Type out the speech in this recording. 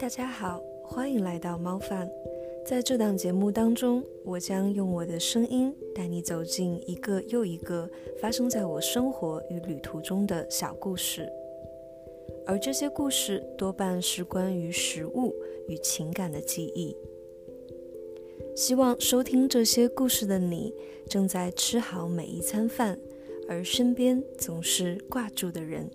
大家好欢迎来到猫饭。在这档节目当中我将用我的声音带你走进一个又一个发生在我生活与旅途中的小故事。而这些故事多半是关于食物与情感的记忆。希望收听这些故事的你正在吃好每一餐饭而身边总是挂住的人。